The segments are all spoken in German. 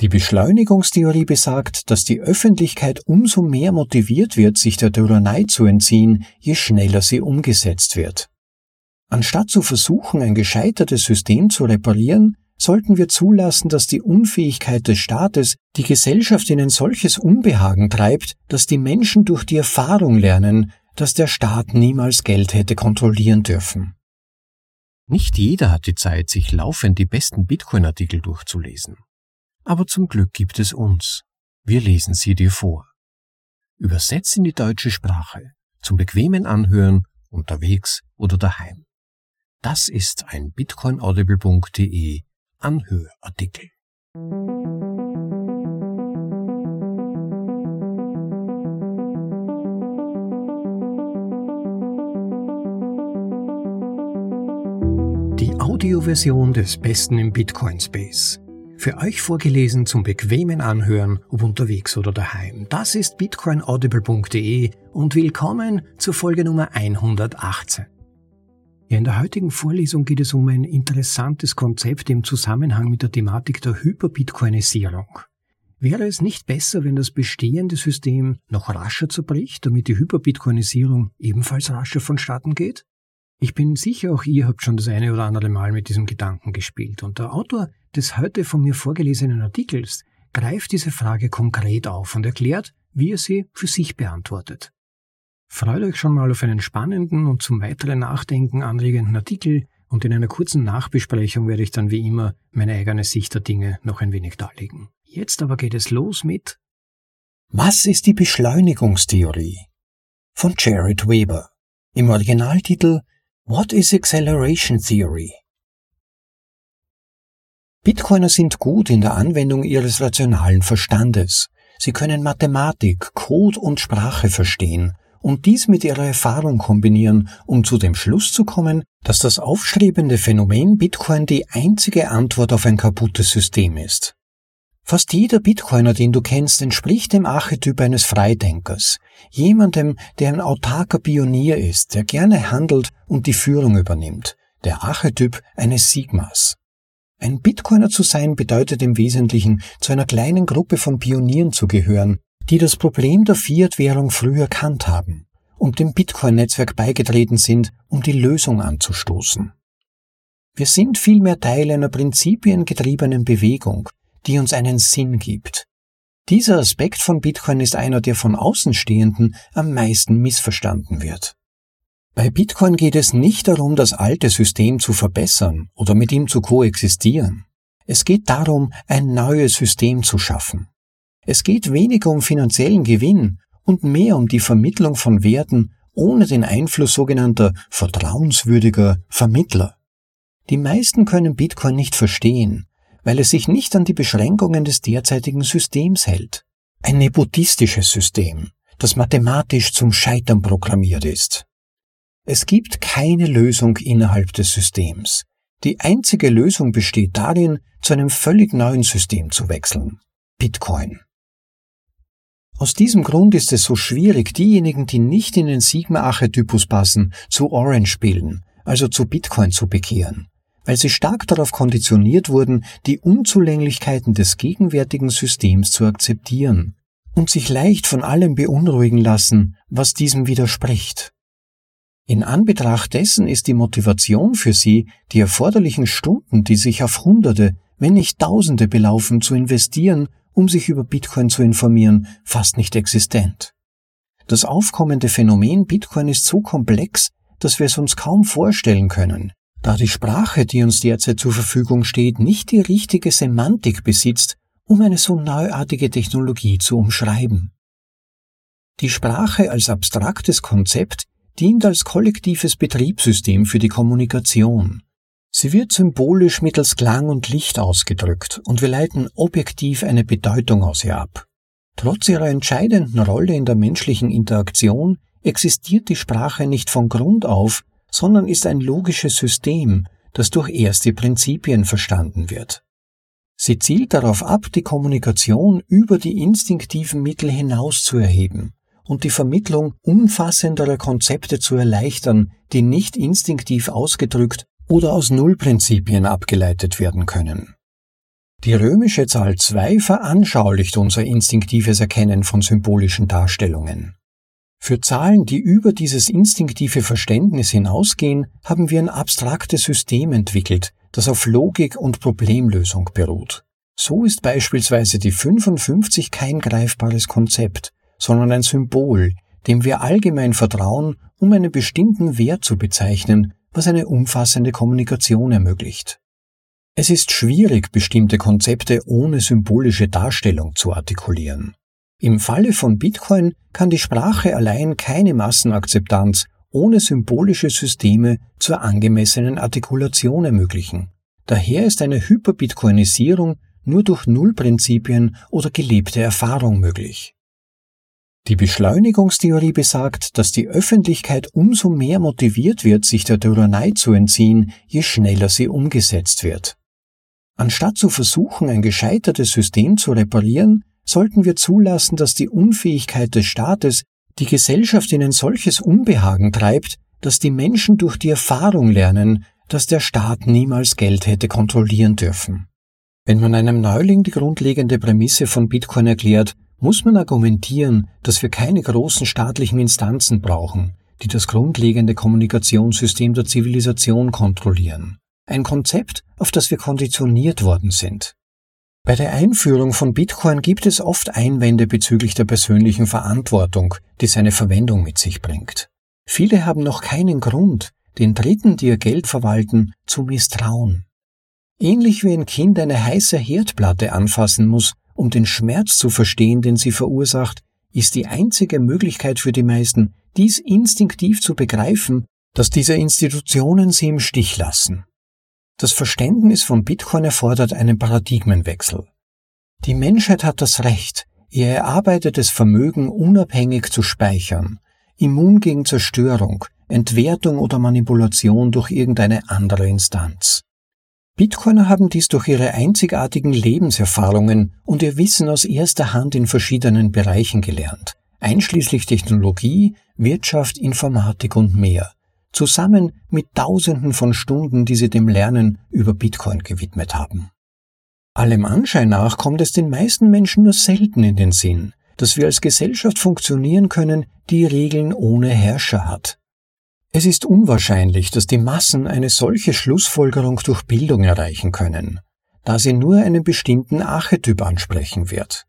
Die Beschleunigungstheorie besagt, dass die Öffentlichkeit umso mehr motiviert wird, sich der Tyrannei zu entziehen, je schneller sie umgesetzt wird. Anstatt zu versuchen, ein gescheitertes System zu reparieren, sollten wir zulassen, dass die Unfähigkeit des Staates die Gesellschaft in ein solches Unbehagen treibt, dass die Menschen durch die Erfahrung lernen, dass der Staat niemals Geld hätte kontrollieren dürfen. Nicht jeder hat die Zeit, sich laufend die besten Bitcoin-Artikel durchzulesen. Aber zum Glück gibt es uns. Wir lesen sie dir vor. Übersetzt in die deutsche Sprache, zum bequemen Anhören, unterwegs oder daheim. Das ist ein bitcoinaudible.de Anhörartikel. Die Audioversion des Besten im Bitcoin Space für euch vorgelesen zum bequemen Anhören, ob unterwegs oder daheim. Das ist bitcoinaudible.de und willkommen zur Folge Nummer 118. Ja, in der heutigen Vorlesung geht es um ein interessantes Konzept im Zusammenhang mit der Thematik der Hyperbitcoinisierung. Wäre es nicht besser, wenn das bestehende System noch rascher zerbricht, damit die Hyperbitcoinisierung ebenfalls rascher vonstatten geht? Ich bin sicher, auch ihr habt schon das eine oder andere Mal mit diesem Gedanken gespielt. Und der Autor des heute von mir vorgelesenen Artikels greift diese Frage konkret auf und erklärt, wie er sie für sich beantwortet. Freut euch schon mal auf einen spannenden und zum weiteren Nachdenken anregenden Artikel und in einer kurzen Nachbesprechung werde ich dann wie immer meine eigene Sicht der Dinge noch ein wenig darlegen. Jetzt aber geht es los mit Was ist die Beschleunigungstheorie? von Jared Weber. Im Originaltitel What is Acceleration Theory? Bitcoiner sind gut in der Anwendung ihres rationalen Verstandes. Sie können Mathematik, Code und Sprache verstehen und dies mit ihrer Erfahrung kombinieren, um zu dem Schluss zu kommen, dass das aufstrebende Phänomen Bitcoin die einzige Antwort auf ein kaputtes System ist. Fast jeder Bitcoiner, den du kennst, entspricht dem Archetyp eines Freidenkers. Jemandem, der ein autarker Pionier ist, der gerne handelt und die Führung übernimmt. Der Archetyp eines Sigmas. Ein Bitcoiner zu sein bedeutet im Wesentlichen, zu einer kleinen Gruppe von Pionieren zu gehören, die das Problem der Fiat-Währung früh erkannt haben und dem Bitcoin-Netzwerk beigetreten sind, um die Lösung anzustoßen. Wir sind vielmehr Teil einer prinzipiengetriebenen Bewegung, die uns einen Sinn gibt. Dieser Aspekt von Bitcoin ist einer, der von Außenstehenden am meisten missverstanden wird. Bei Bitcoin geht es nicht darum, das alte System zu verbessern oder mit ihm zu koexistieren. Es geht darum, ein neues System zu schaffen. Es geht weniger um finanziellen Gewinn und mehr um die Vermittlung von Werten ohne den Einfluss sogenannter vertrauenswürdiger Vermittler. Die meisten können Bitcoin nicht verstehen, weil es sich nicht an die Beschränkungen des derzeitigen Systems hält. Ein nepotistisches System, das mathematisch zum Scheitern programmiert ist. Es gibt keine Lösung innerhalb des Systems. Die einzige Lösung besteht darin, zu einem völlig neuen System zu wechseln. Bitcoin. Aus diesem Grund ist es so schwierig, diejenigen, die nicht in den Sigma-Archetypus passen, zu Orange bilden, also zu Bitcoin zu bekehren weil sie stark darauf konditioniert wurden, die Unzulänglichkeiten des gegenwärtigen Systems zu akzeptieren und sich leicht von allem beunruhigen lassen, was diesem widerspricht. In Anbetracht dessen ist die Motivation für sie, die erforderlichen Stunden, die sich auf Hunderte, wenn nicht Tausende belaufen, zu investieren, um sich über Bitcoin zu informieren, fast nicht existent. Das aufkommende Phänomen Bitcoin ist so komplex, dass wir es uns kaum vorstellen können, da die Sprache, die uns derzeit zur Verfügung steht, nicht die richtige Semantik besitzt, um eine so neuartige Technologie zu umschreiben. Die Sprache als abstraktes Konzept dient als kollektives Betriebssystem für die Kommunikation. Sie wird symbolisch mittels Klang und Licht ausgedrückt und wir leiten objektiv eine Bedeutung aus ihr ab. Trotz ihrer entscheidenden Rolle in der menschlichen Interaktion existiert die Sprache nicht von Grund auf sondern ist ein logisches System, das durch erste Prinzipien verstanden wird. Sie zielt darauf ab, die Kommunikation über die instinktiven Mittel hinaus zu erheben und die Vermittlung umfassenderer Konzepte zu erleichtern, die nicht instinktiv ausgedrückt oder aus Nullprinzipien abgeleitet werden können. Die römische Zahl 2 veranschaulicht unser instinktives Erkennen von symbolischen Darstellungen. Für Zahlen, die über dieses instinktive Verständnis hinausgehen, haben wir ein abstraktes System entwickelt, das auf Logik und Problemlösung beruht. So ist beispielsweise die 55 kein greifbares Konzept, sondern ein Symbol, dem wir allgemein vertrauen, um einen bestimmten Wert zu bezeichnen, was eine umfassende Kommunikation ermöglicht. Es ist schwierig, bestimmte Konzepte ohne symbolische Darstellung zu artikulieren. Im Falle von Bitcoin kann die Sprache allein keine Massenakzeptanz ohne symbolische Systeme zur angemessenen Artikulation ermöglichen. Daher ist eine Hyperbitcoinisierung nur durch Nullprinzipien oder gelebte Erfahrung möglich. Die Beschleunigungstheorie besagt, dass die Öffentlichkeit umso mehr motiviert wird, sich der Tyrannei zu entziehen, je schneller sie umgesetzt wird. Anstatt zu versuchen, ein gescheitertes System zu reparieren, sollten wir zulassen, dass die Unfähigkeit des Staates die Gesellschaft in ein solches Unbehagen treibt, dass die Menschen durch die Erfahrung lernen, dass der Staat niemals Geld hätte kontrollieren dürfen. Wenn man einem Neuling die grundlegende Prämisse von Bitcoin erklärt, muss man argumentieren, dass wir keine großen staatlichen Instanzen brauchen, die das grundlegende Kommunikationssystem der Zivilisation kontrollieren ein Konzept, auf das wir konditioniert worden sind. Bei der Einführung von Bitcoin gibt es oft Einwände bezüglich der persönlichen Verantwortung, die seine Verwendung mit sich bringt. Viele haben noch keinen Grund, den Dritten, die ihr Geld verwalten, zu misstrauen. Ähnlich wie ein Kind eine heiße Herdplatte anfassen muss, um den Schmerz zu verstehen, den sie verursacht, ist die einzige Möglichkeit für die meisten, dies instinktiv zu begreifen, dass diese Institutionen sie im Stich lassen. Das Verständnis von Bitcoin erfordert einen Paradigmenwechsel. Die Menschheit hat das Recht, ihr erarbeitetes Vermögen unabhängig zu speichern, immun gegen Zerstörung, Entwertung oder Manipulation durch irgendeine andere Instanz. Bitcoiner haben dies durch ihre einzigartigen Lebenserfahrungen und ihr Wissen aus erster Hand in verschiedenen Bereichen gelernt, einschließlich Technologie, Wirtschaft, Informatik und mehr, zusammen mit Tausenden von Stunden, die sie dem Lernen über Bitcoin gewidmet haben. Allem Anschein nach kommt es den meisten Menschen nur selten in den Sinn, dass wir als Gesellschaft funktionieren können, die Regeln ohne Herrscher hat. Es ist unwahrscheinlich, dass die Massen eine solche Schlussfolgerung durch Bildung erreichen können, da sie nur einen bestimmten Archetyp ansprechen wird.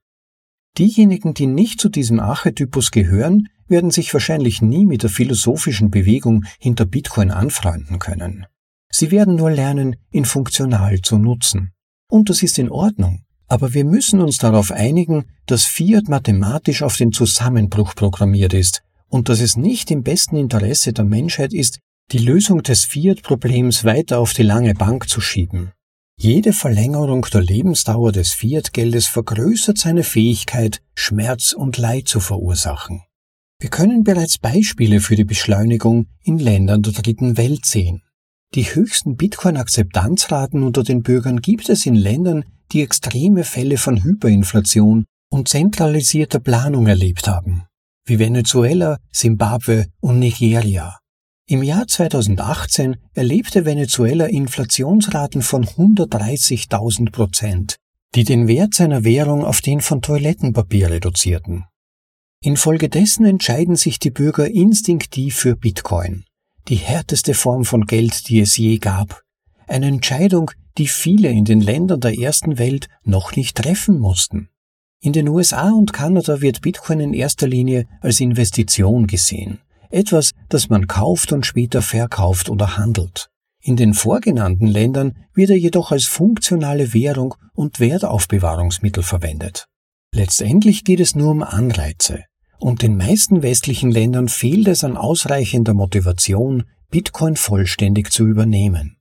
Diejenigen, die nicht zu diesem Archetypus gehören, werden sich wahrscheinlich nie mit der philosophischen Bewegung hinter Bitcoin anfreunden können. Sie werden nur lernen, ihn funktional zu nutzen. Und das ist in Ordnung. Aber wir müssen uns darauf einigen, dass Fiat mathematisch auf den Zusammenbruch programmiert ist und dass es nicht im besten Interesse der Menschheit ist, die Lösung des Fiat-Problems weiter auf die lange Bank zu schieben. Jede Verlängerung der Lebensdauer des Fiat-Geldes vergrößert seine Fähigkeit, Schmerz und Leid zu verursachen. Wir können bereits Beispiele für die Beschleunigung in Ländern der dritten Welt sehen. Die höchsten Bitcoin-Akzeptanzraten unter den Bürgern gibt es in Ländern, die extreme Fälle von Hyperinflation und zentralisierter Planung erlebt haben, wie Venezuela, Simbabwe und Nigeria. Im Jahr 2018 erlebte Venezuela Inflationsraten von 130.000 Prozent, die den Wert seiner Währung auf den von Toilettenpapier reduzierten. Infolgedessen entscheiden sich die Bürger instinktiv für Bitcoin, die härteste Form von Geld, die es je gab. Eine Entscheidung, die viele in den Ländern der ersten Welt noch nicht treffen mussten. In den USA und Kanada wird Bitcoin in erster Linie als Investition gesehen, etwas, das man kauft und später verkauft oder handelt. In den vorgenannten Ländern wird er jedoch als funktionale Währung und Wertaufbewahrungsmittel verwendet. Letztendlich geht es nur um Anreize, und den meisten westlichen Ländern fehlt es an ausreichender Motivation, Bitcoin vollständig zu übernehmen.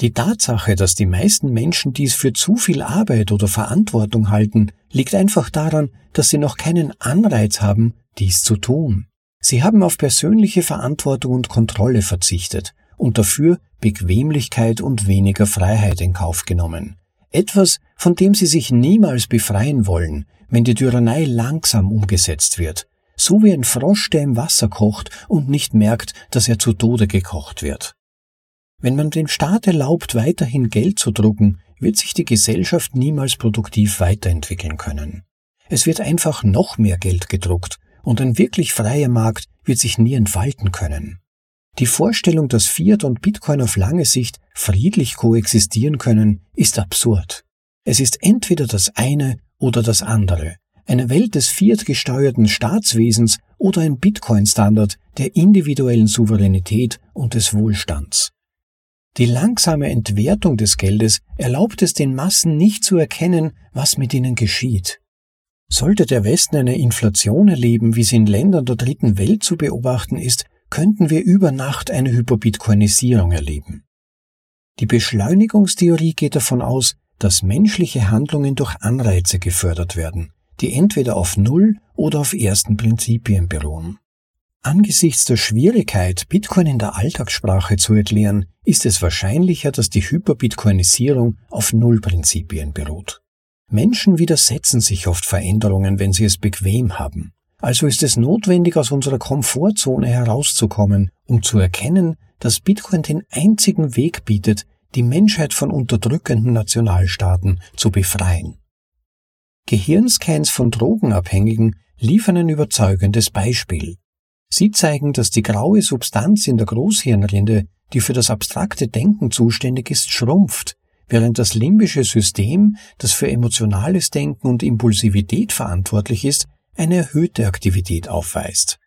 Die Tatsache, dass die meisten Menschen dies für zu viel Arbeit oder Verantwortung halten, liegt einfach daran, dass sie noch keinen Anreiz haben, dies zu tun. Sie haben auf persönliche Verantwortung und Kontrolle verzichtet und dafür Bequemlichkeit und weniger Freiheit in Kauf genommen. Etwas, von dem sie sich niemals befreien wollen, wenn die Tyrannei langsam umgesetzt wird, so wie ein Frosch, der im Wasser kocht und nicht merkt, dass er zu Tode gekocht wird. Wenn man dem Staat erlaubt, weiterhin Geld zu drucken, wird sich die Gesellschaft niemals produktiv weiterentwickeln können. Es wird einfach noch mehr Geld gedruckt und ein wirklich freier Markt wird sich nie entfalten können. Die Vorstellung, dass Fiat und Bitcoin auf lange Sicht friedlich koexistieren können, ist absurd. Es ist entweder das eine oder das andere. Eine Welt des Fiat gesteuerten Staatswesens oder ein Bitcoin-Standard der individuellen Souveränität und des Wohlstands. Die langsame Entwertung des Geldes erlaubt es den Massen nicht zu erkennen, was mit ihnen geschieht. Sollte der Westen eine Inflation erleben, wie sie in Ländern der dritten Welt zu beobachten ist, könnten wir über Nacht eine Hyperbitcoinisierung erleben. Die Beschleunigungstheorie geht davon aus, dass menschliche Handlungen durch Anreize gefördert werden, die entweder auf Null oder auf ersten Prinzipien beruhen. Angesichts der Schwierigkeit, Bitcoin in der Alltagssprache zu erklären, ist es wahrscheinlicher, dass die Hyperbitcoinisierung auf Nullprinzipien beruht. Menschen widersetzen sich oft Veränderungen, wenn sie es bequem haben. Also ist es notwendig, aus unserer Komfortzone herauszukommen, um zu erkennen, dass Bitcoin den einzigen Weg bietet, die Menschheit von unterdrückenden Nationalstaaten zu befreien. Gehirnscans von Drogenabhängigen liefern ein überzeugendes Beispiel. Sie zeigen, dass die graue Substanz in der Großhirnrinde, die für das abstrakte Denken zuständig ist, schrumpft, während das limbische System, das für emotionales Denken und Impulsivität verantwortlich ist, eine erhöhte Aktivität aufweist.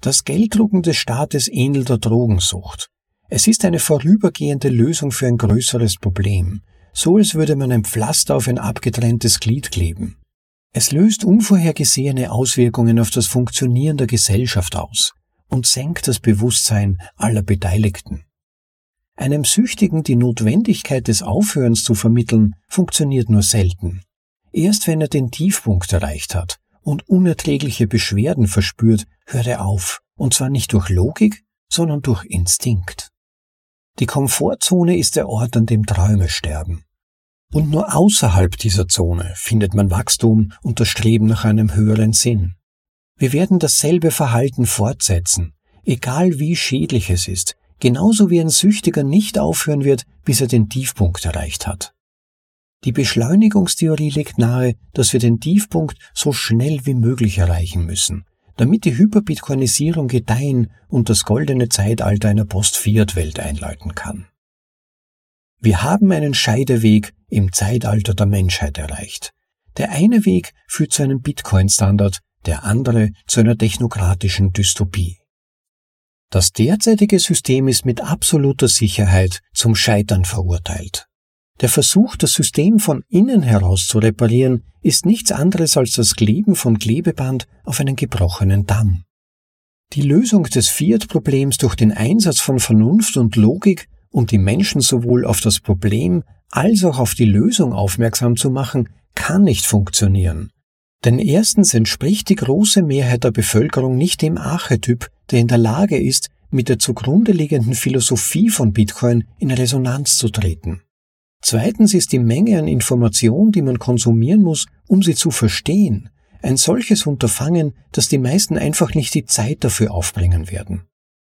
Das Gelddrucken des Staates ähnelt der Drogensucht. Es ist eine vorübergehende Lösung für ein größeres Problem, so als würde man ein Pflaster auf ein abgetrenntes Glied kleben. Es löst unvorhergesehene Auswirkungen auf das Funktionieren der Gesellschaft aus und senkt das Bewusstsein aller Beteiligten. Einem Süchtigen die Notwendigkeit des Aufhörens zu vermitteln, funktioniert nur selten. Erst wenn er den Tiefpunkt erreicht hat und unerträgliche Beschwerden verspürt, hört er auf, und zwar nicht durch Logik, sondern durch Instinkt. Die Komfortzone ist der Ort, an dem Träume sterben. Und nur außerhalb dieser Zone findet man Wachstum und das Streben nach einem höheren Sinn. Wir werden dasselbe Verhalten fortsetzen, egal wie schädlich es ist, genauso wie ein Süchtiger nicht aufhören wird, bis er den Tiefpunkt erreicht hat. Die Beschleunigungstheorie legt nahe, dass wir den Tiefpunkt so schnell wie möglich erreichen müssen, damit die Hyperbitcoinisierung gedeihen und das goldene Zeitalter einer Post-Fiat-Welt einläuten kann. Wir haben einen Scheideweg im Zeitalter der Menschheit erreicht. Der eine Weg führt zu einem Bitcoin-Standard, der andere zu einer technokratischen Dystopie. Das derzeitige System ist mit absoluter Sicherheit zum Scheitern verurteilt. Der Versuch, das System von innen heraus zu reparieren, ist nichts anderes als das Kleben von Klebeband auf einen gebrochenen Damm. Die Lösung des Fiat-Problems durch den Einsatz von Vernunft und Logik, um die Menschen sowohl auf das Problem als auch auf die Lösung aufmerksam zu machen, kann nicht funktionieren. Denn erstens entspricht die große Mehrheit der Bevölkerung nicht dem Archetyp, der in der Lage ist, mit der zugrunde liegenden Philosophie von Bitcoin in Resonanz zu treten. Zweitens ist die Menge an Information, die man konsumieren muss, um sie zu verstehen, ein solches Unterfangen, dass die meisten einfach nicht die Zeit dafür aufbringen werden.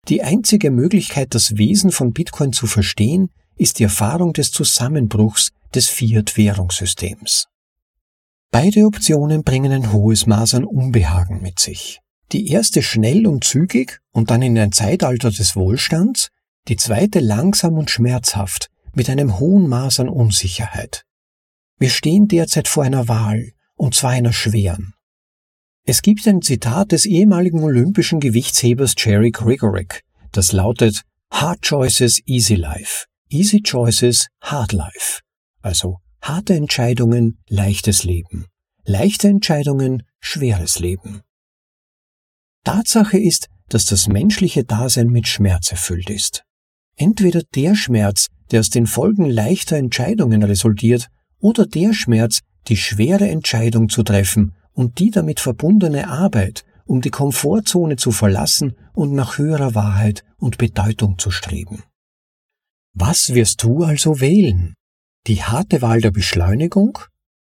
Die einzige Möglichkeit, das Wesen von Bitcoin zu verstehen, ist die Erfahrung des Zusammenbruchs des Fiat-Währungssystems. Beide Optionen bringen ein hohes Maß an Unbehagen mit sich. Die erste schnell und zügig und dann in ein Zeitalter des Wohlstands, die zweite langsam und schmerzhaft mit einem hohen Maß an Unsicherheit. Wir stehen derzeit vor einer Wahl, und zwar einer schweren. Es gibt ein Zitat des ehemaligen olympischen Gewichtshebers Jerry Grigoric, das lautet Hard Choices, Easy Life. Easy Choices, Hard Life. Also Harte Entscheidungen, leichtes Leben. Leichte Entscheidungen, schweres Leben. Tatsache ist, dass das menschliche Dasein mit Schmerz erfüllt ist. Entweder der Schmerz, der aus den Folgen leichter Entscheidungen resultiert, oder der Schmerz, die schwere Entscheidung zu treffen und die damit verbundene Arbeit, um die Komfortzone zu verlassen und nach höherer Wahrheit und Bedeutung zu streben. Was wirst du also wählen? Die harte Wahl der Beschleunigung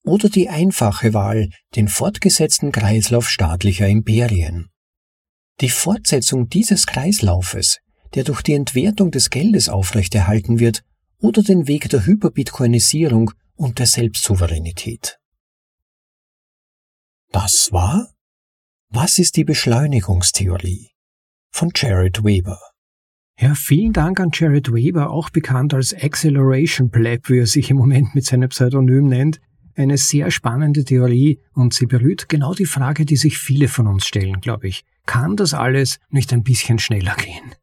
oder die einfache Wahl, den fortgesetzten Kreislauf staatlicher Imperien. Die Fortsetzung dieses Kreislaufes, der durch die Entwertung des Geldes aufrechterhalten wird, oder den Weg der Hyperbitcoinisierung und der Selbstsouveränität. Das war Was ist die Beschleunigungstheorie von Jared Weber. Ja, vielen Dank an Jared Weber, auch bekannt als Acceleration Pleb, wie er sich im Moment mit seinem Pseudonym nennt. Eine sehr spannende Theorie und sie berührt genau die Frage, die sich viele von uns stellen, glaube ich. Kann das alles nicht ein bisschen schneller gehen?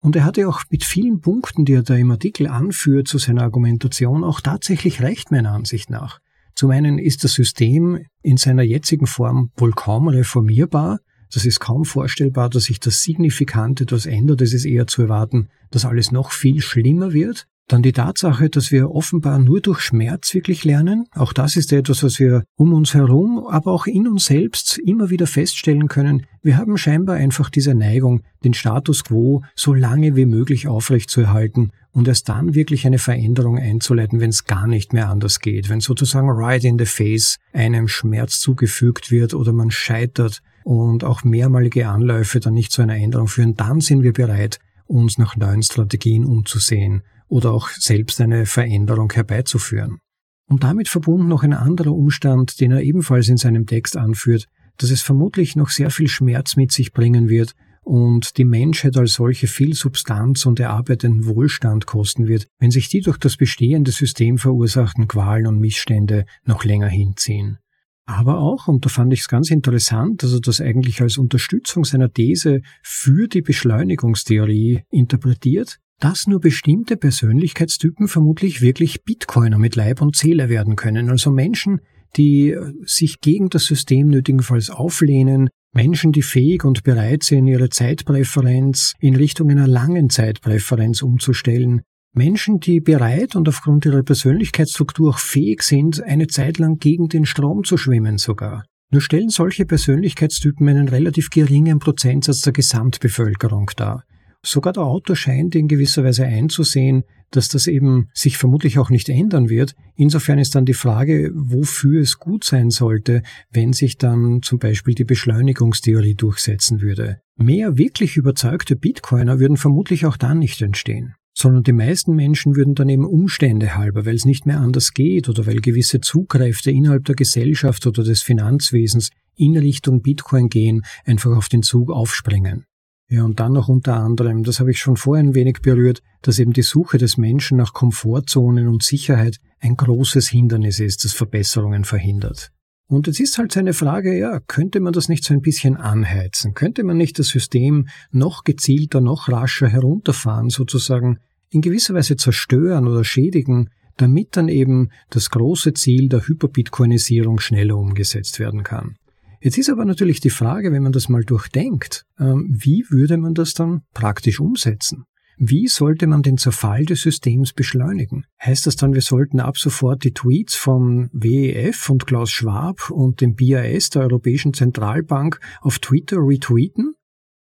Und er hatte auch mit vielen Punkten, die er da im Artikel anführt zu seiner Argumentation, auch tatsächlich recht, meiner Ansicht nach. Zum einen ist das System in seiner jetzigen Form wohl kaum reformierbar, das ist kaum vorstellbar, dass sich das signifikant etwas ändert. Es ist eher zu erwarten, dass alles noch viel schlimmer wird. Dann die Tatsache, dass wir offenbar nur durch Schmerz wirklich lernen. Auch das ist etwas, was wir um uns herum, aber auch in uns selbst immer wieder feststellen können. Wir haben scheinbar einfach diese Neigung, den Status quo so lange wie möglich aufrechtzuerhalten und erst dann wirklich eine Veränderung einzuleiten, wenn es gar nicht mehr anders geht. Wenn sozusagen right in the face einem Schmerz zugefügt wird oder man scheitert und auch mehrmalige Anläufe dann nicht zu einer Änderung führen, dann sind wir bereit, uns nach neuen Strategien umzusehen oder auch selbst eine Veränderung herbeizuführen. Und damit verbunden noch ein anderer Umstand, den er ebenfalls in seinem Text anführt, dass es vermutlich noch sehr viel Schmerz mit sich bringen wird und die Menschheit als solche viel Substanz und erarbeitenden Wohlstand kosten wird, wenn sich die durch das bestehende System verursachten Qualen und Missstände noch länger hinziehen. Aber auch, und da fand ich es ganz interessant, dass er das eigentlich als Unterstützung seiner These für die Beschleunigungstheorie interpretiert, dass nur bestimmte Persönlichkeitstypen vermutlich wirklich Bitcoiner mit Leib und Seele werden können, also Menschen, die sich gegen das System nötigenfalls auflehnen, Menschen, die fähig und bereit sind, ihre Zeitpräferenz in Richtung einer langen Zeitpräferenz umzustellen, Menschen, die bereit und aufgrund ihrer Persönlichkeitsstruktur auch fähig sind, eine Zeit lang gegen den Strom zu schwimmen sogar. Nur stellen solche Persönlichkeitstypen einen relativ geringen Prozentsatz der Gesamtbevölkerung dar. Sogar der Autor scheint in gewisser Weise einzusehen, dass das eben sich vermutlich auch nicht ändern wird. Insofern ist dann die Frage, wofür es gut sein sollte, wenn sich dann zum Beispiel die Beschleunigungstheorie durchsetzen würde. Mehr wirklich überzeugte Bitcoiner würden vermutlich auch dann nicht entstehen sondern die meisten Menschen würden dann eben Umstände halber, weil es nicht mehr anders geht oder weil gewisse Zugkräfte innerhalb der Gesellschaft oder des Finanzwesens in Richtung Bitcoin gehen, einfach auf den Zug aufspringen. Ja, und dann noch unter anderem, das habe ich schon vorher ein wenig berührt, dass eben die Suche des Menschen nach Komfortzonen und Sicherheit ein großes Hindernis ist, das Verbesserungen verhindert. Und jetzt ist halt seine Frage, ja, könnte man das nicht so ein bisschen anheizen? Könnte man nicht das System noch gezielter, noch rascher herunterfahren, sozusagen in gewisser Weise zerstören oder schädigen, damit dann eben das große Ziel der Hyperbitcoinisierung schneller umgesetzt werden kann? Jetzt ist aber natürlich die Frage, wenn man das mal durchdenkt, ähm, wie würde man das dann praktisch umsetzen? Wie sollte man den Zerfall des Systems beschleunigen? Heißt das dann, wir sollten ab sofort die Tweets vom WEF und Klaus Schwab und dem BIS der Europäischen Zentralbank auf Twitter retweeten?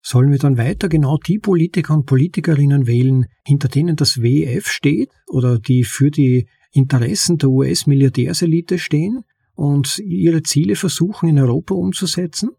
Sollen wir dann weiter genau die Politiker und Politikerinnen wählen, hinter denen das WEF steht oder die für die Interessen der US-Milliardärselite stehen und ihre Ziele versuchen in Europa umzusetzen?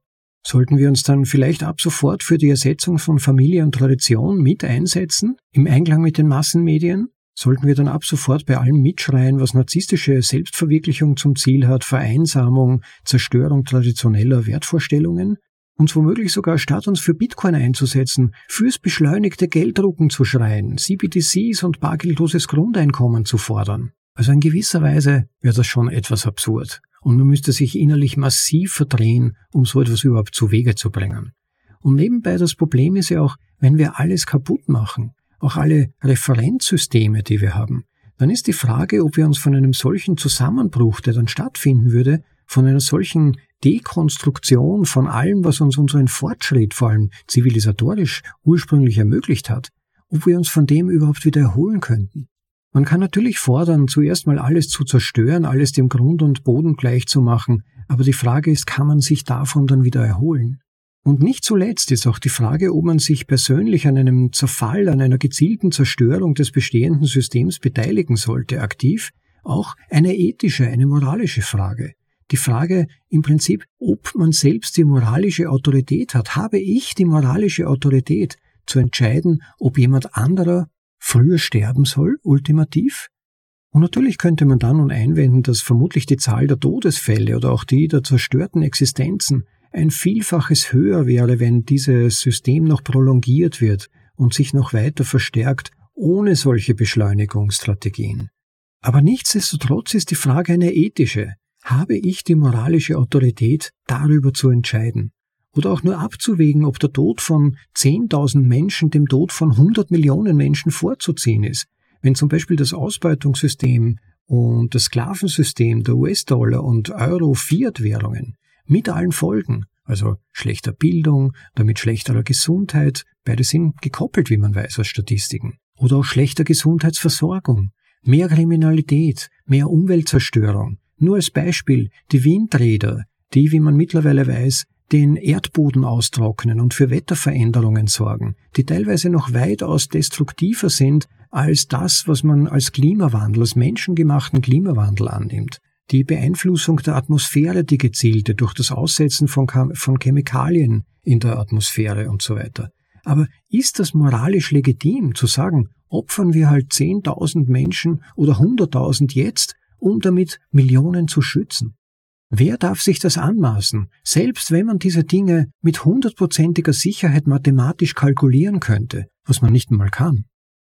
Sollten wir uns dann vielleicht ab sofort für die Ersetzung von Familie und Tradition mit einsetzen, im Einklang mit den Massenmedien? Sollten wir dann ab sofort bei allem mitschreien, was narzisstische Selbstverwirklichung zum Ziel hat, Vereinsamung, Zerstörung traditioneller Wertvorstellungen? Uns womöglich sogar statt uns für Bitcoin einzusetzen, fürs beschleunigte Gelddrucken zu schreien, CBDCs und bargeldloses Grundeinkommen zu fordern. Also in gewisser Weise wäre das schon etwas absurd und man müsste sich innerlich massiv verdrehen, um so etwas überhaupt zu Wege zu bringen. Und nebenbei das Problem ist ja auch, wenn wir alles kaputt machen, auch alle Referenzsysteme, die wir haben, dann ist die Frage, ob wir uns von einem solchen Zusammenbruch, der dann stattfinden würde, von einer solchen Dekonstruktion von allem, was uns unseren Fortschritt, vor allem zivilisatorisch, ursprünglich ermöglicht hat, ob wir uns von dem überhaupt wieder erholen könnten. Man kann natürlich fordern, zuerst mal alles zu zerstören, alles dem Grund und Boden gleich zu machen, aber die Frage ist, kann man sich davon dann wieder erholen? Und nicht zuletzt ist auch die Frage, ob man sich persönlich an einem Zerfall, an einer gezielten Zerstörung des bestehenden Systems beteiligen sollte, aktiv, auch eine ethische, eine moralische Frage. Die Frage im Prinzip, ob man selbst die moralische Autorität hat. Habe ich die moralische Autorität zu entscheiden, ob jemand anderer früher sterben soll, ultimativ? Und natürlich könnte man dann nun einwenden, dass vermutlich die Zahl der Todesfälle oder auch die der zerstörten Existenzen ein Vielfaches höher wäre, wenn dieses System noch prolongiert wird und sich noch weiter verstärkt ohne solche Beschleunigungsstrategien. Aber nichtsdestotrotz ist die Frage eine ethische. Habe ich die moralische Autorität, darüber zu entscheiden? Oder auch nur abzuwägen, ob der Tod von 10.000 Menschen dem Tod von 100 Millionen Menschen vorzuziehen ist. Wenn zum Beispiel das Ausbeutungssystem und das Sklavensystem der US-Dollar und Euro-Fiat-Währungen mit allen Folgen, also schlechter Bildung, damit schlechterer Gesundheit, beide sind gekoppelt, wie man weiß aus Statistiken, oder auch schlechter Gesundheitsversorgung, mehr Kriminalität, mehr Umweltzerstörung. Nur als Beispiel die Windräder, die, wie man mittlerweile weiß, den Erdboden austrocknen und für Wetterveränderungen sorgen, die teilweise noch weitaus destruktiver sind als das, was man als Klimawandel, als menschengemachten Klimawandel annimmt. Die Beeinflussung der Atmosphäre, die gezielte durch das Aussetzen von, von Chemikalien in der Atmosphäre und so weiter. Aber ist das moralisch legitim zu sagen, opfern wir halt 10.000 Menschen oder 100.000 jetzt, um damit Millionen zu schützen? Wer darf sich das anmaßen, selbst wenn man diese Dinge mit hundertprozentiger Sicherheit mathematisch kalkulieren könnte, was man nicht einmal kann?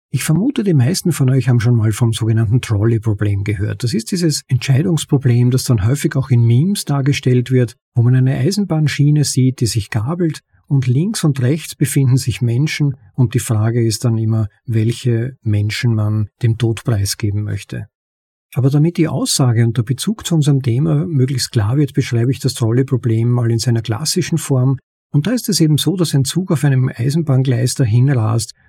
Ich vermute, die meisten von euch haben schon mal vom sogenannten Trolley-Problem gehört. Das ist dieses Entscheidungsproblem, das dann häufig auch in Memes dargestellt wird, wo man eine Eisenbahnschiene sieht, die sich gabelt und links und rechts befinden sich Menschen und die Frage ist dann immer, welche Menschen man dem Tod preisgeben möchte. Aber damit die Aussage und der Bezug zu unserem Thema möglichst klar wird, beschreibe ich das Trolley-Problem mal in seiner klassischen Form. Und da ist es eben so, dass ein Zug auf einem Eisenbahngleis dahin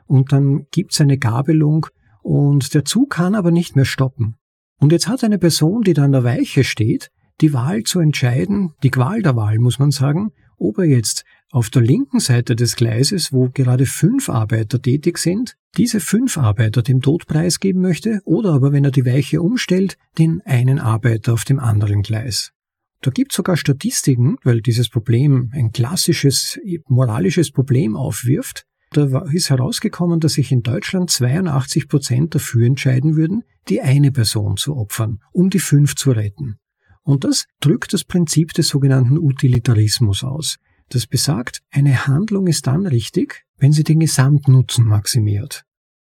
und dann gibt es eine Gabelung und der Zug kann aber nicht mehr stoppen. Und jetzt hat eine Person, die da an der Weiche steht, die Wahl zu entscheiden, die Qual der Wahl muss man sagen, ob er jetzt auf der linken Seite des Gleises, wo gerade fünf Arbeiter tätig sind, diese fünf Arbeiter dem Tod preisgeben möchte oder aber, wenn er die Weiche umstellt, den einen Arbeiter auf dem anderen Gleis. Da gibt es sogar Statistiken, weil dieses Problem ein klassisches moralisches Problem aufwirft. Da ist herausgekommen, dass sich in Deutschland 82 Prozent dafür entscheiden würden, die eine Person zu opfern, um die fünf zu retten. Und das drückt das Prinzip des sogenannten Utilitarismus aus. Das besagt, eine Handlung ist dann richtig, wenn sie den Gesamtnutzen maximiert.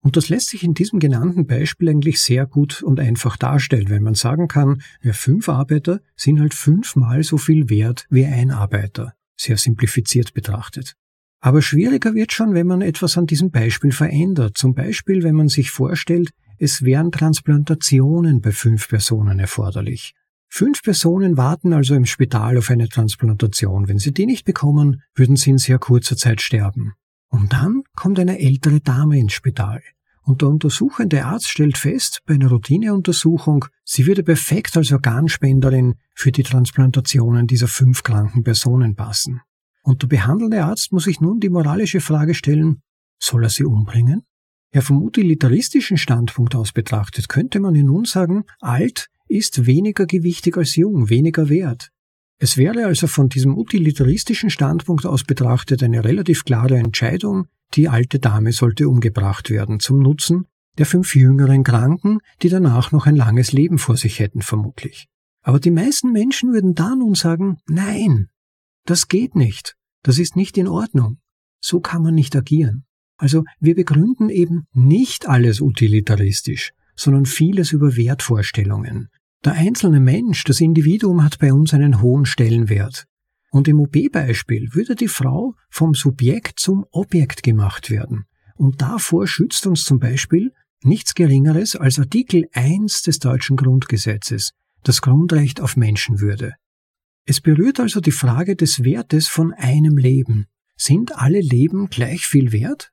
Und das lässt sich in diesem genannten Beispiel eigentlich sehr gut und einfach darstellen, wenn man sagen kann, ja, fünf Arbeiter sind halt fünfmal so viel wert wie ein Arbeiter, sehr simplifiziert betrachtet. Aber schwieriger wird schon, wenn man etwas an diesem Beispiel verändert. Zum Beispiel, wenn man sich vorstellt, es wären Transplantationen bei fünf Personen erforderlich. Fünf Personen warten also im Spital auf eine Transplantation. Wenn sie die nicht bekommen, würden sie in sehr kurzer Zeit sterben. Und dann kommt eine ältere Dame ins Spital. Und der untersuchende Arzt stellt fest, bei einer Routineuntersuchung, sie würde perfekt als Organspenderin für die Transplantationen dieser fünf kranken Personen passen. Und der behandelnde Arzt muss sich nun die moralische Frage stellen, soll er sie umbringen? Ja, vom utilitaristischen Standpunkt aus betrachtet könnte man ja nun sagen, alt ist weniger gewichtig als jung, weniger wert. Es wäre also von diesem utilitaristischen Standpunkt aus betrachtet eine relativ klare Entscheidung, die alte Dame sollte umgebracht werden zum Nutzen der fünf jüngeren Kranken, die danach noch ein langes Leben vor sich hätten vermutlich. Aber die meisten Menschen würden da nun sagen, nein, das geht nicht, das ist nicht in Ordnung, so kann man nicht agieren. Also wir begründen eben nicht alles utilitaristisch, sondern vieles über Wertvorstellungen. Der einzelne Mensch, das Individuum hat bei uns einen hohen Stellenwert. Und im OP-Beispiel würde die Frau vom Subjekt zum Objekt gemacht werden. Und davor schützt uns zum Beispiel nichts Geringeres als Artikel 1 des deutschen Grundgesetzes, das Grundrecht auf Menschenwürde. Es berührt also die Frage des Wertes von einem Leben. Sind alle Leben gleich viel wert?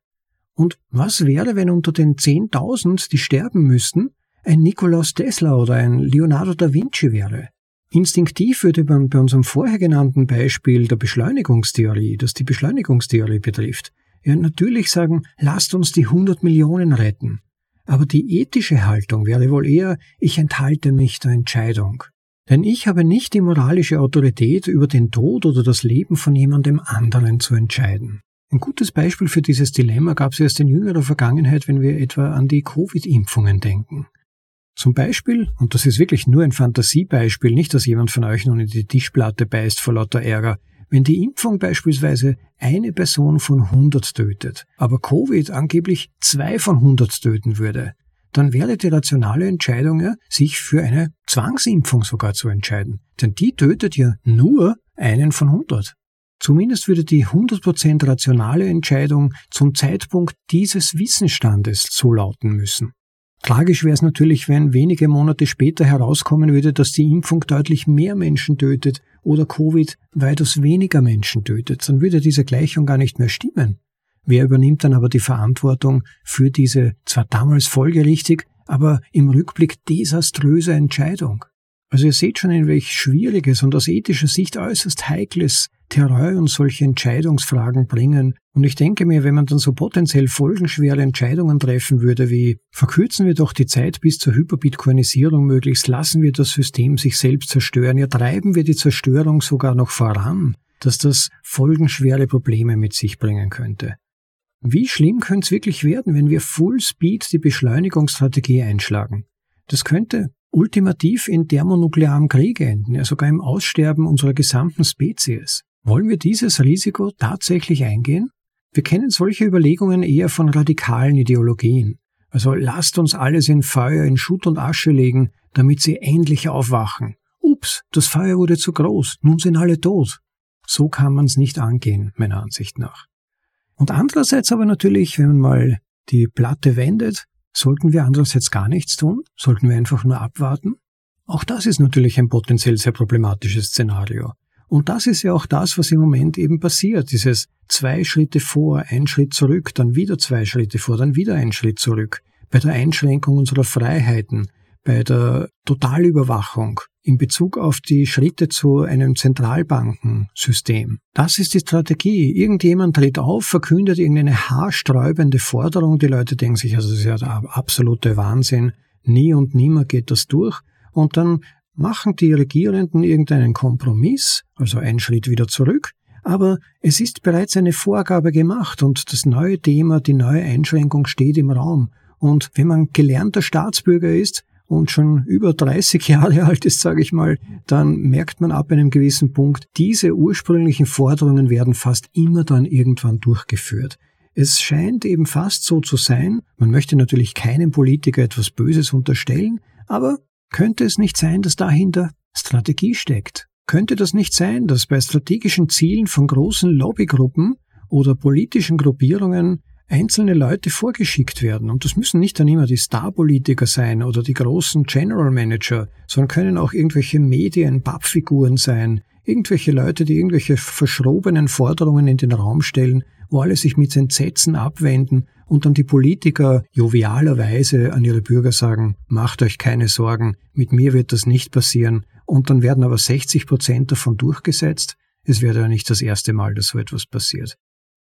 Und was wäre, wenn unter den 10.000, die sterben müssten, ein Nikolaus Tesla oder ein Leonardo da Vinci wäre? Instinktiv würde man bei unserem vorher genannten Beispiel der Beschleunigungstheorie, das die Beschleunigungstheorie betrifft, ja natürlich sagen, lasst uns die 100 Millionen retten. Aber die ethische Haltung wäre wohl eher, ich enthalte mich der Entscheidung. Denn ich habe nicht die moralische Autorität, über den Tod oder das Leben von jemandem anderen zu entscheiden. Ein gutes Beispiel für dieses Dilemma gab es erst in jüngerer Vergangenheit, wenn wir etwa an die Covid-Impfungen denken. Zum Beispiel, und das ist wirklich nur ein Fantasiebeispiel, nicht, dass jemand von euch nun in die Tischplatte beißt vor lauter Ärger, wenn die Impfung beispielsweise eine Person von 100 tötet, aber Covid angeblich zwei von 100 töten würde, dann wäre die rationale Entscheidung ja, sich für eine Zwangsimpfung sogar zu entscheiden. Denn die tötet ja nur einen von 100. Zumindest würde die 100% rationale Entscheidung zum Zeitpunkt dieses Wissensstandes so lauten müssen. Tragisch wäre es natürlich, wenn wenige Monate später herauskommen würde, dass die Impfung deutlich mehr Menschen tötet oder Covid weitaus weniger Menschen tötet. Dann würde diese Gleichung gar nicht mehr stimmen. Wer übernimmt dann aber die Verantwortung für diese zwar damals folgerichtig, aber im Rückblick desaströse Entscheidung? Also ihr seht schon, in welch schwieriges und aus ethischer Sicht äußerst heikles Terror und solche Entscheidungsfragen bringen. Und ich denke mir, wenn man dann so potenziell folgenschwere Entscheidungen treffen würde, wie verkürzen wir doch die Zeit bis zur Hyperbitcoinisierung möglichst, lassen wir das System sich selbst zerstören, ja treiben wir die Zerstörung sogar noch voran, dass das folgenschwere Probleme mit sich bringen könnte. Wie schlimm könnte es wirklich werden, wenn wir Full Speed die Beschleunigungsstrategie einschlagen? Das könnte ultimativ in thermonuklearem Krieg enden, ja sogar im Aussterben unserer gesamten Spezies. Wollen wir dieses Risiko tatsächlich eingehen? Wir kennen solche Überlegungen eher von radikalen Ideologien. Also lasst uns alles in Feuer, in Schutt und Asche legen, damit sie endlich aufwachen. Ups, das Feuer wurde zu groß, nun sind alle tot. So kann man es nicht angehen, meiner Ansicht nach. Und andererseits aber natürlich, wenn man mal die Platte wendet, Sollten wir andererseits gar nichts tun? Sollten wir einfach nur abwarten? Auch das ist natürlich ein potenziell sehr problematisches Szenario. Und das ist ja auch das, was im Moment eben passiert. Dieses zwei Schritte vor, ein Schritt zurück, dann wieder zwei Schritte vor, dann wieder ein Schritt zurück. Bei der Einschränkung unserer Freiheiten, bei der Totalüberwachung in Bezug auf die Schritte zu einem Zentralbankensystem. Das ist die Strategie. Irgendjemand tritt auf, verkündet irgendeine haarsträubende Forderung. Die Leute denken sich, also das ist ja der absolute Wahnsinn. Nie und nimmer geht das durch. Und dann machen die Regierenden irgendeinen Kompromiss, also einen Schritt wieder zurück, aber es ist bereits eine Vorgabe gemacht und das neue Thema, die neue Einschränkung steht im Raum. Und wenn man gelernter Staatsbürger ist, und schon über 30 Jahre alt ist, sage ich mal, dann merkt man ab einem gewissen Punkt, diese ursprünglichen Forderungen werden fast immer dann irgendwann durchgeführt. Es scheint eben fast so zu sein, man möchte natürlich keinem Politiker etwas Böses unterstellen, aber könnte es nicht sein, dass dahinter Strategie steckt? Könnte das nicht sein, dass bei strategischen Zielen von großen Lobbygruppen oder politischen Gruppierungen einzelne Leute vorgeschickt werden. Und das müssen nicht dann immer die Starpolitiker sein oder die großen General Manager, sondern können auch irgendwelche Medien, Pappfiguren sein, irgendwelche Leute, die irgendwelche verschrobenen Forderungen in den Raum stellen, wo alle sich mit Entsetzen abwenden und dann die Politiker jovialerweise an ihre Bürger sagen, macht euch keine Sorgen, mit mir wird das nicht passieren, und dann werden aber 60 Prozent davon durchgesetzt. Es wäre ja nicht das erste Mal, dass so etwas passiert.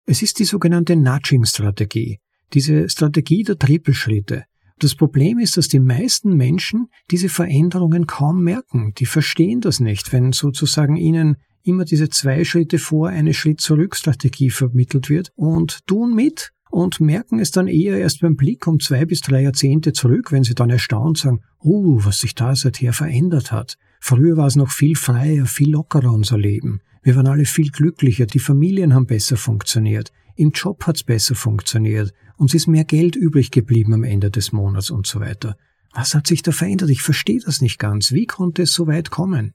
Es ist die sogenannte Nudging-Strategie, diese Strategie der Trippelschritte. Das Problem ist, dass die meisten Menschen diese Veränderungen kaum merken. Die verstehen das nicht, wenn sozusagen ihnen immer diese zwei Schritte vor, eine Schritt zurück Strategie vermittelt wird und tun mit und merken es dann eher erst beim Blick um zwei bis drei Jahrzehnte zurück, wenn sie dann erstaunt sagen, oh, was sich da seither verändert hat. Früher war es noch viel freier, viel lockerer unser Leben. Wir waren alle viel glücklicher, die Familien haben besser funktioniert, im Job hat's besser funktioniert, uns ist mehr Geld übrig geblieben am Ende des Monats und so weiter. Was hat sich da verändert? Ich verstehe das nicht ganz. Wie konnte es so weit kommen?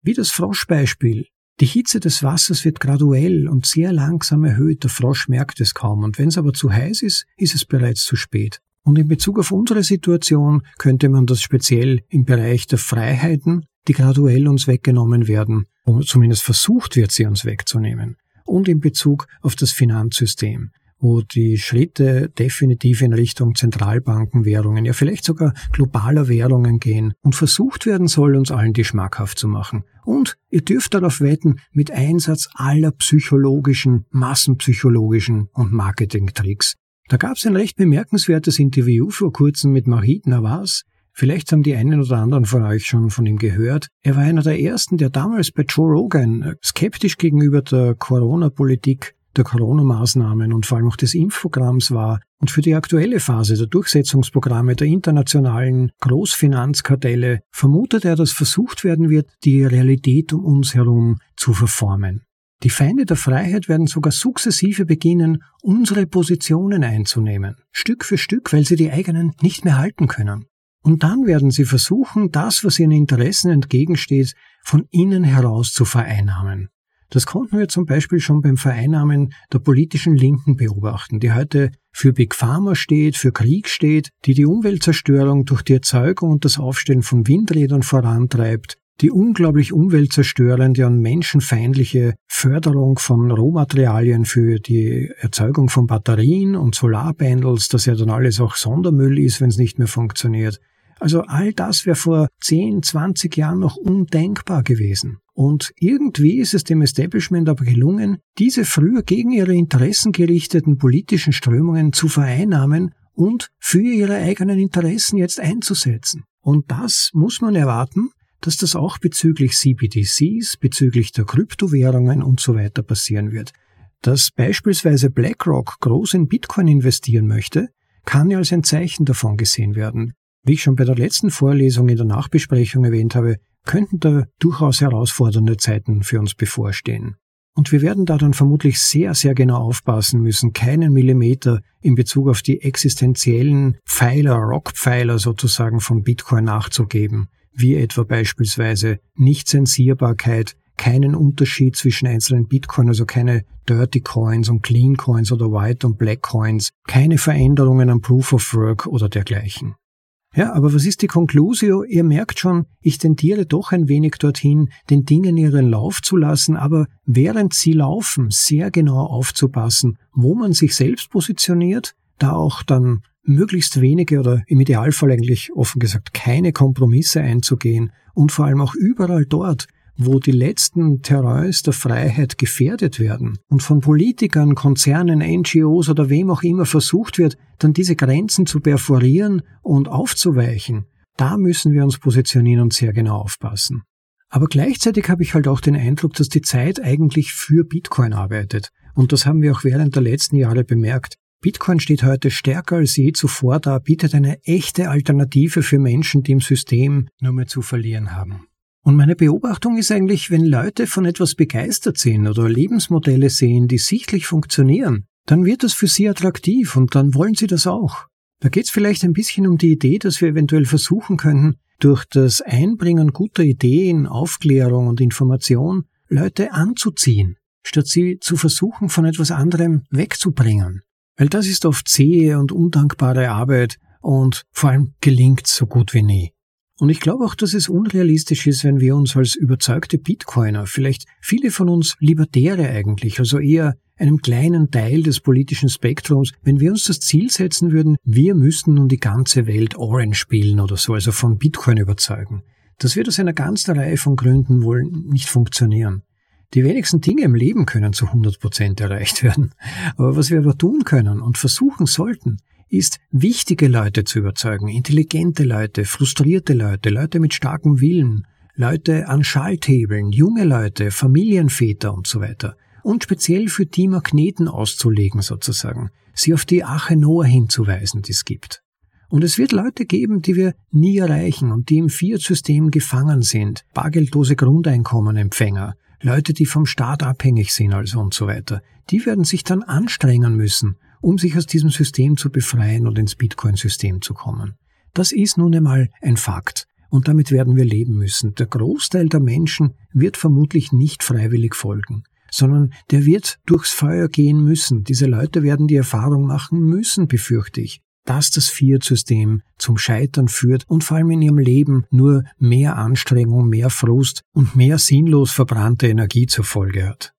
Wie das Froschbeispiel. Die Hitze des Wassers wird graduell und sehr langsam erhöht, der Frosch merkt es kaum, und wenn es aber zu heiß ist, ist es bereits zu spät. Und in Bezug auf unsere Situation könnte man das speziell im Bereich der Freiheiten, die graduell uns weggenommen werden, oder zumindest versucht wird, sie uns wegzunehmen. Und in Bezug auf das Finanzsystem, wo die Schritte definitiv in Richtung Zentralbankenwährungen, ja vielleicht sogar globaler Währungen gehen und versucht werden soll, uns allen die schmackhaft zu machen. Und ihr dürft darauf wetten, mit Einsatz aller psychologischen, massenpsychologischen und Marketingtricks. Da gab es ein recht bemerkenswertes Interview vor kurzem mit Marit Nawaz, Vielleicht haben die einen oder anderen von euch schon von ihm gehört. Er war einer der ersten, der damals bei Joe Rogan skeptisch gegenüber der Corona-Politik der Corona-Maßnahmen und vor allem auch des Impfprogramms war und für die aktuelle Phase der Durchsetzungsprogramme der internationalen Großfinanzkartelle vermutet er, dass versucht werden wird, die Realität um uns herum zu verformen. Die Feinde der Freiheit werden sogar sukzessive beginnen, unsere Positionen einzunehmen, Stück für Stück, weil sie die eigenen nicht mehr halten können. Und dann werden sie versuchen, das, was ihren Interessen entgegensteht, von innen heraus zu vereinnahmen. Das konnten wir zum Beispiel schon beim Vereinnahmen der politischen Linken beobachten, die heute für Big Pharma steht, für Krieg steht, die die Umweltzerstörung durch die Erzeugung und das Aufstellen von Windrädern vorantreibt, die unglaublich umweltzerstörende und menschenfeindliche Förderung von Rohmaterialien für die Erzeugung von Batterien und Solarpanels, das ja dann alles auch Sondermüll ist, wenn es nicht mehr funktioniert, also all das wäre vor 10, 20 Jahren noch undenkbar gewesen. Und irgendwie ist es dem Establishment aber gelungen, diese früher gegen ihre Interessen gerichteten politischen Strömungen zu vereinnahmen und für ihre eigenen Interessen jetzt einzusetzen. Und das muss man erwarten, dass das auch bezüglich CBDCs, bezüglich der Kryptowährungen und so weiter passieren wird. Dass beispielsweise BlackRock groß in Bitcoin investieren möchte, kann ja als ein Zeichen davon gesehen werden. Wie ich schon bei der letzten Vorlesung in der Nachbesprechung erwähnt habe, könnten da durchaus herausfordernde Zeiten für uns bevorstehen. Und wir werden da dann vermutlich sehr, sehr genau aufpassen müssen, keinen Millimeter in Bezug auf die existenziellen Pfeiler, Rockpfeiler sozusagen von Bitcoin nachzugeben, wie etwa beispielsweise Nichtzensierbarkeit, keinen Unterschied zwischen einzelnen Bitcoin, also keine Dirty Coins und Clean Coins oder White und Black Coins, keine Veränderungen am Proof of Work oder dergleichen. Ja, aber was ist die Conclusio? Ihr merkt schon, ich tendiere doch ein wenig dorthin, den Dingen ihren Lauf zu lassen, aber während sie laufen, sehr genau aufzupassen, wo man sich selbst positioniert, da auch dann möglichst wenige oder im Idealfall eigentlich offen gesagt keine Kompromisse einzugehen und vor allem auch überall dort, wo die letzten Terrains der Freiheit gefährdet werden und von Politikern, Konzernen, NGOs oder wem auch immer versucht wird, dann diese Grenzen zu perforieren und aufzuweichen, da müssen wir uns positionieren und sehr genau aufpassen. Aber gleichzeitig habe ich halt auch den Eindruck, dass die Zeit eigentlich für Bitcoin arbeitet. Und das haben wir auch während der letzten Jahre bemerkt. Bitcoin steht heute stärker als je zuvor da, bietet eine echte Alternative für Menschen, die im System nur mehr zu verlieren haben. Und meine Beobachtung ist eigentlich, wenn Leute von etwas begeistert sind oder Lebensmodelle sehen, die sichtlich funktionieren, dann wird das für sie attraktiv und dann wollen sie das auch. Da geht es vielleicht ein bisschen um die Idee, dass wir eventuell versuchen könnten, durch das Einbringen guter Ideen, Aufklärung und Information Leute anzuziehen, statt sie zu versuchen, von etwas anderem wegzubringen. Weil das ist oft zähe und undankbare Arbeit und vor allem gelingt so gut wie nie. Und ich glaube auch, dass es unrealistisch ist, wenn wir uns als überzeugte Bitcoiner, vielleicht viele von uns Libertäre eigentlich, also eher einem kleinen Teil des politischen Spektrums, wenn wir uns das Ziel setzen würden, wir müssten nun die ganze Welt Orange spielen oder so, also von Bitcoin überzeugen. Das wird aus einer ganzen Reihe von Gründen wohl nicht funktionieren. Die wenigsten Dinge im Leben können zu 100 Prozent erreicht werden. Aber was wir aber tun können und versuchen sollten, ist, wichtige Leute zu überzeugen, intelligente Leute, frustrierte Leute, Leute mit starkem Willen, Leute an Schalthebeln, junge Leute, Familienväter und so weiter. Und speziell für die Magneten auszulegen sozusagen, sie auf die Ache Noah hinzuweisen, die es gibt. Und es wird Leute geben, die wir nie erreichen und die im Fiat-System gefangen sind, bargeldlose Grundeinkommenempfänger, Leute, die vom Staat abhängig sind also und so weiter. Die werden sich dann anstrengen müssen, um sich aus diesem System zu befreien und ins Bitcoin-System zu kommen. Das ist nun einmal ein Fakt. Und damit werden wir leben müssen. Der Großteil der Menschen wird vermutlich nicht freiwillig folgen, sondern der wird durchs Feuer gehen müssen. Diese Leute werden die Erfahrung machen müssen, befürchte ich, dass das Fiat-System zum Scheitern führt und vor allem in ihrem Leben nur mehr Anstrengung, mehr Frust und mehr sinnlos verbrannte Energie zur Folge hat.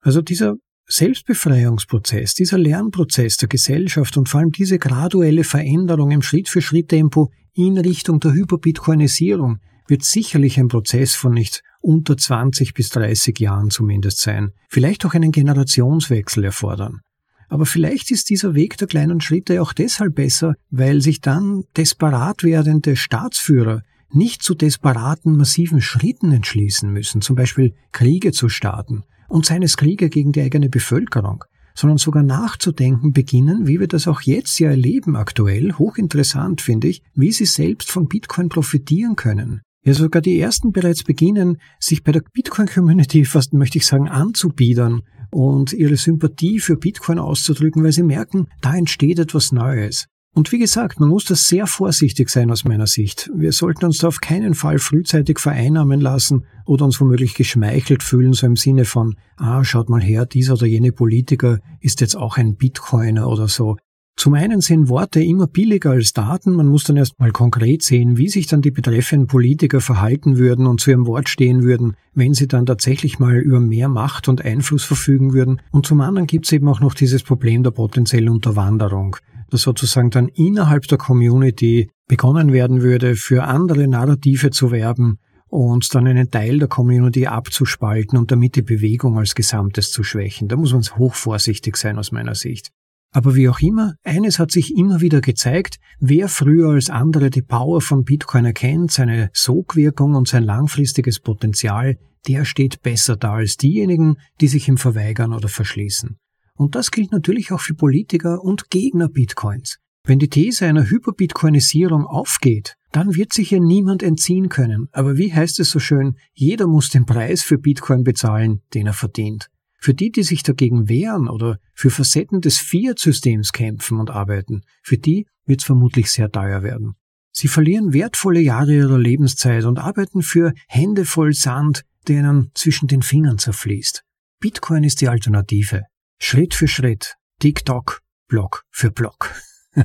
Also dieser Selbstbefreiungsprozess, dieser Lernprozess der Gesellschaft und vor allem diese graduelle Veränderung im Schritt-für-Schritt-Tempo in Richtung der Hyperbitcoinisierung wird sicherlich ein Prozess von nicht unter 20 bis 30 Jahren zumindest sein, vielleicht auch einen Generationswechsel erfordern. Aber vielleicht ist dieser Weg der kleinen Schritte auch deshalb besser, weil sich dann desperat werdende Staatsführer nicht zu desperaten massiven Schritten entschließen müssen, zum Beispiel Kriege zu starten und seien es Kriege gegen die eigene Bevölkerung, sondern sogar nachzudenken beginnen, wie wir das auch jetzt ja erleben aktuell, hochinteressant finde ich, wie sie selbst von Bitcoin profitieren können. Ja, sogar die ersten bereits beginnen, sich bei der Bitcoin-Community fast, möchte ich sagen, anzubiedern und ihre Sympathie für Bitcoin auszudrücken, weil sie merken, da entsteht etwas Neues. Und wie gesagt, man muss da sehr vorsichtig sein aus meiner Sicht. Wir sollten uns da auf keinen Fall frühzeitig vereinnahmen lassen oder uns womöglich geschmeichelt fühlen, so im Sinne von, ah, schaut mal her, dieser oder jene Politiker ist jetzt auch ein Bitcoiner oder so. Zum einen sind Worte immer billiger als Daten, man muss dann erst mal konkret sehen, wie sich dann die betreffenden Politiker verhalten würden und zu ihrem Wort stehen würden, wenn sie dann tatsächlich mal über mehr Macht und Einfluss verfügen würden. Und zum anderen gibt es eben auch noch dieses Problem der potenziellen Unterwanderung, dass sozusagen dann innerhalb der Community begonnen werden würde, für andere Narrative zu werben und dann einen Teil der Community abzuspalten und damit die Bewegung als Gesamtes zu schwächen. Da muss man hochvorsichtig sein aus meiner Sicht. Aber wie auch immer, eines hat sich immer wieder gezeigt, wer früher als andere die Power von Bitcoin erkennt, seine Sogwirkung und sein langfristiges Potenzial, der steht besser da als diejenigen, die sich ihm verweigern oder verschließen. Und das gilt natürlich auch für Politiker und Gegner Bitcoins. Wenn die These einer Hyperbitcoinisierung aufgeht, dann wird sich ihr niemand entziehen können. Aber wie heißt es so schön, jeder muss den Preis für Bitcoin bezahlen, den er verdient. Für die, die sich dagegen wehren oder für Facetten des Fiat-Systems kämpfen und arbeiten, für die wird es vermutlich sehr teuer werden. Sie verlieren wertvolle Jahre ihrer Lebenszeit und arbeiten für Hände voll Sand, der ihnen zwischen den Fingern zerfließt. Bitcoin ist die Alternative. Schritt für Schritt, TikTok, Block für Block.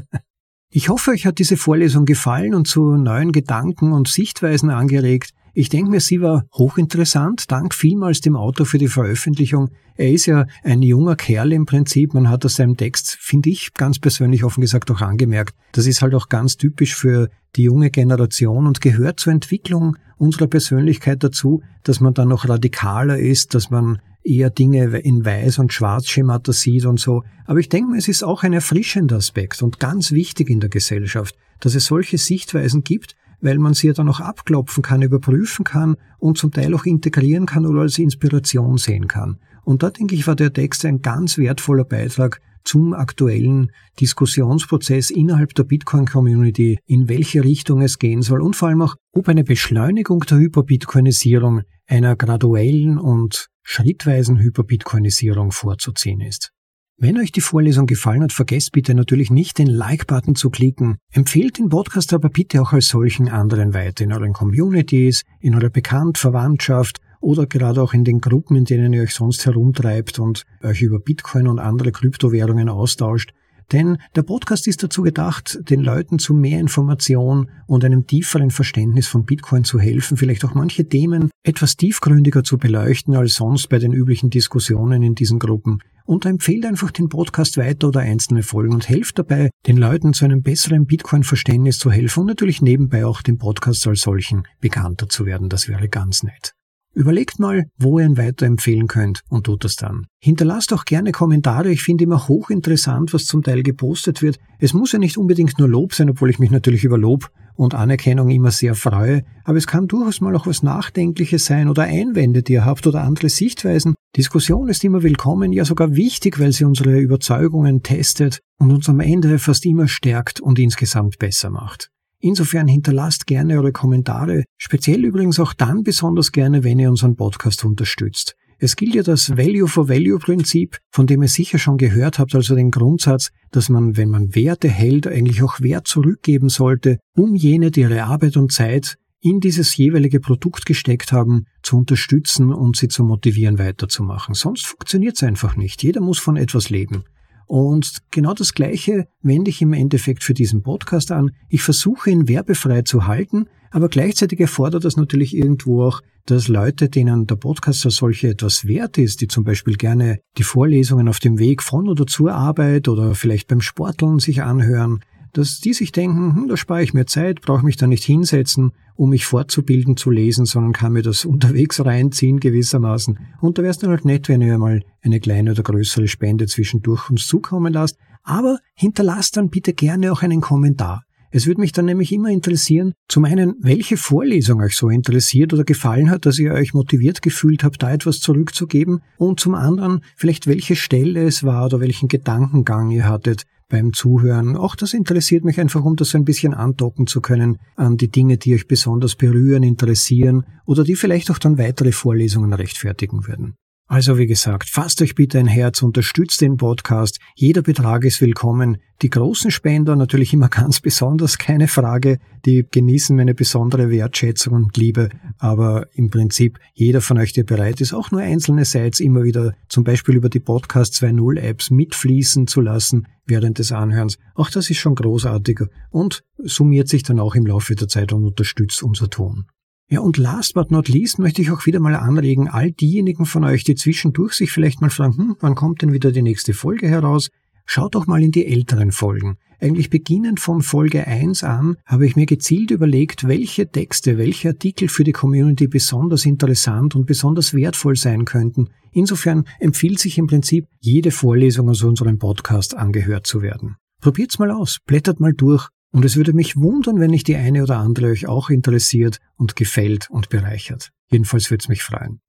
ich hoffe, euch hat diese Vorlesung gefallen und zu neuen Gedanken und Sichtweisen angeregt, ich denke mir, sie war hochinteressant. Dank vielmals dem Autor für die Veröffentlichung. Er ist ja ein junger Kerl im Prinzip. Man hat aus seinem Text, finde ich ganz persönlich offen gesagt auch angemerkt. Das ist halt auch ganz typisch für die junge Generation und gehört zur Entwicklung unserer Persönlichkeit dazu, dass man dann noch radikaler ist, dass man eher Dinge in Weiß- und Schwarzschemata sieht und so. Aber ich denke mir, es ist auch ein erfrischender Aspekt und ganz wichtig in der Gesellschaft, dass es solche Sichtweisen gibt, weil man sie ja dann auch abklopfen kann, überprüfen kann und zum Teil auch integrieren kann oder als Inspiration sehen kann. Und da denke ich, war der Text ein ganz wertvoller Beitrag zum aktuellen Diskussionsprozess innerhalb der Bitcoin-Community, in welche Richtung es gehen soll und vor allem auch, ob eine Beschleunigung der Hyperbitcoinisierung einer graduellen und schrittweisen Hyperbitcoinisierung vorzuziehen ist. Wenn euch die Vorlesung gefallen hat, vergesst bitte natürlich nicht, den Like-Button zu klicken. Empfehlt den Podcast aber bitte auch als solchen anderen weiter in euren Communities, in eurer Bekannt, Verwandtschaft oder gerade auch in den Gruppen, in denen ihr euch sonst herumtreibt und euch über Bitcoin und andere Kryptowährungen austauscht. Denn der Podcast ist dazu gedacht, den Leuten zu mehr Information und einem tieferen Verständnis von Bitcoin zu helfen, vielleicht auch manche Themen etwas tiefgründiger zu beleuchten als sonst bei den üblichen Diskussionen in diesen Gruppen. Und empfehlt einfach den Podcast weiter oder einzelne Folgen und helft dabei, den Leuten zu einem besseren Bitcoin-Verständnis zu helfen und natürlich nebenbei auch den Podcast als solchen bekannter zu werden. Das wäre ganz nett. Überlegt mal, wo ihr ihn weiterempfehlen könnt und tut das dann. Hinterlasst auch gerne Kommentare. Ich finde immer hochinteressant, was zum Teil gepostet wird. Es muss ja nicht unbedingt nur Lob sein, obwohl ich mich natürlich über Lob und Anerkennung immer sehr freue. Aber es kann durchaus mal auch was Nachdenkliches sein oder Einwände, die ihr habt oder andere Sichtweisen. Diskussion ist immer willkommen, ja sogar wichtig, weil sie unsere Überzeugungen testet und uns am Ende fast immer stärkt und insgesamt besser macht. Insofern hinterlasst gerne eure Kommentare, speziell übrigens auch dann besonders gerne, wenn ihr unseren Podcast unterstützt. Es gilt ja das Value for Value Prinzip, von dem ihr sicher schon gehört habt, also den Grundsatz, dass man, wenn man Werte hält, eigentlich auch Wert zurückgeben sollte, um jene, die ihre Arbeit und Zeit in dieses jeweilige Produkt gesteckt haben, zu unterstützen und sie zu motivieren, weiterzumachen. Sonst funktioniert es einfach nicht. Jeder muss von etwas leben. Und genau das Gleiche wende ich im Endeffekt für diesen Podcast an. Ich versuche ihn werbefrei zu halten, aber gleichzeitig erfordert das natürlich irgendwo auch, dass Leute, denen der Podcast als solche etwas wert ist, die zum Beispiel gerne die Vorlesungen auf dem Weg von oder zur Arbeit oder vielleicht beim Sporteln sich anhören, dass die sich denken, hm, da spare ich mir Zeit, brauche mich da nicht hinsetzen, um mich fortzubilden, zu lesen, sondern kann mir das unterwegs reinziehen gewissermaßen. Und da wäre es dann halt nett, wenn ihr mal eine kleine oder größere Spende zwischendurch uns zukommen lasst. Aber hinterlasst dann bitte gerne auch einen Kommentar. Es würde mich dann nämlich immer interessieren, zum einen, welche Vorlesung euch so interessiert oder gefallen hat, dass ihr euch motiviert gefühlt habt, da etwas zurückzugeben und zum anderen vielleicht welche Stelle es war oder welchen Gedankengang ihr hattet beim Zuhören. Auch das interessiert mich einfach, um das so ein bisschen andocken zu können an die Dinge, die euch besonders berühren, interessieren oder die vielleicht auch dann weitere Vorlesungen rechtfertigen würden. Also wie gesagt, fasst euch bitte ein Herz, unterstützt den Podcast. Jeder Betrag ist willkommen. Die großen Spender natürlich immer ganz besonders, keine Frage. Die genießen meine besondere Wertschätzung und Liebe. Aber im Prinzip jeder von euch, der bereit ist, auch nur einzelne Sites immer wieder zum Beispiel über die Podcast 2.0 Apps mitfließen zu lassen während des Anhörens. Auch das ist schon großartig und summiert sich dann auch im Laufe der Zeit und unterstützt unser Tun. Ja, und last but not least möchte ich auch wieder mal anregen, all diejenigen von euch, die zwischendurch sich vielleicht mal fragen, hm, wann kommt denn wieder die nächste Folge heraus? Schaut doch mal in die älteren Folgen. Eigentlich beginnend von Folge 1 an habe ich mir gezielt überlegt, welche Texte, welche Artikel für die Community besonders interessant und besonders wertvoll sein könnten. Insofern empfiehlt sich im Prinzip jede Vorlesung aus unserem Podcast angehört zu werden. Probiert's mal aus, blättert mal durch und es würde mich wundern, wenn nicht die eine oder andere euch auch interessiert und gefällt und bereichert. Jedenfalls würde es mich freuen.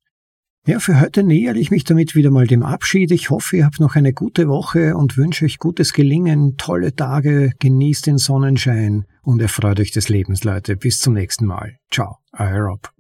Ja, für heute nähere ich mich damit wieder mal dem Abschied. Ich hoffe, ihr habt noch eine gute Woche und wünsche euch gutes Gelingen, tolle Tage, genießt den Sonnenschein und erfreut euch des Lebens, Leute. Bis zum nächsten Mal. Ciao, euer Rob.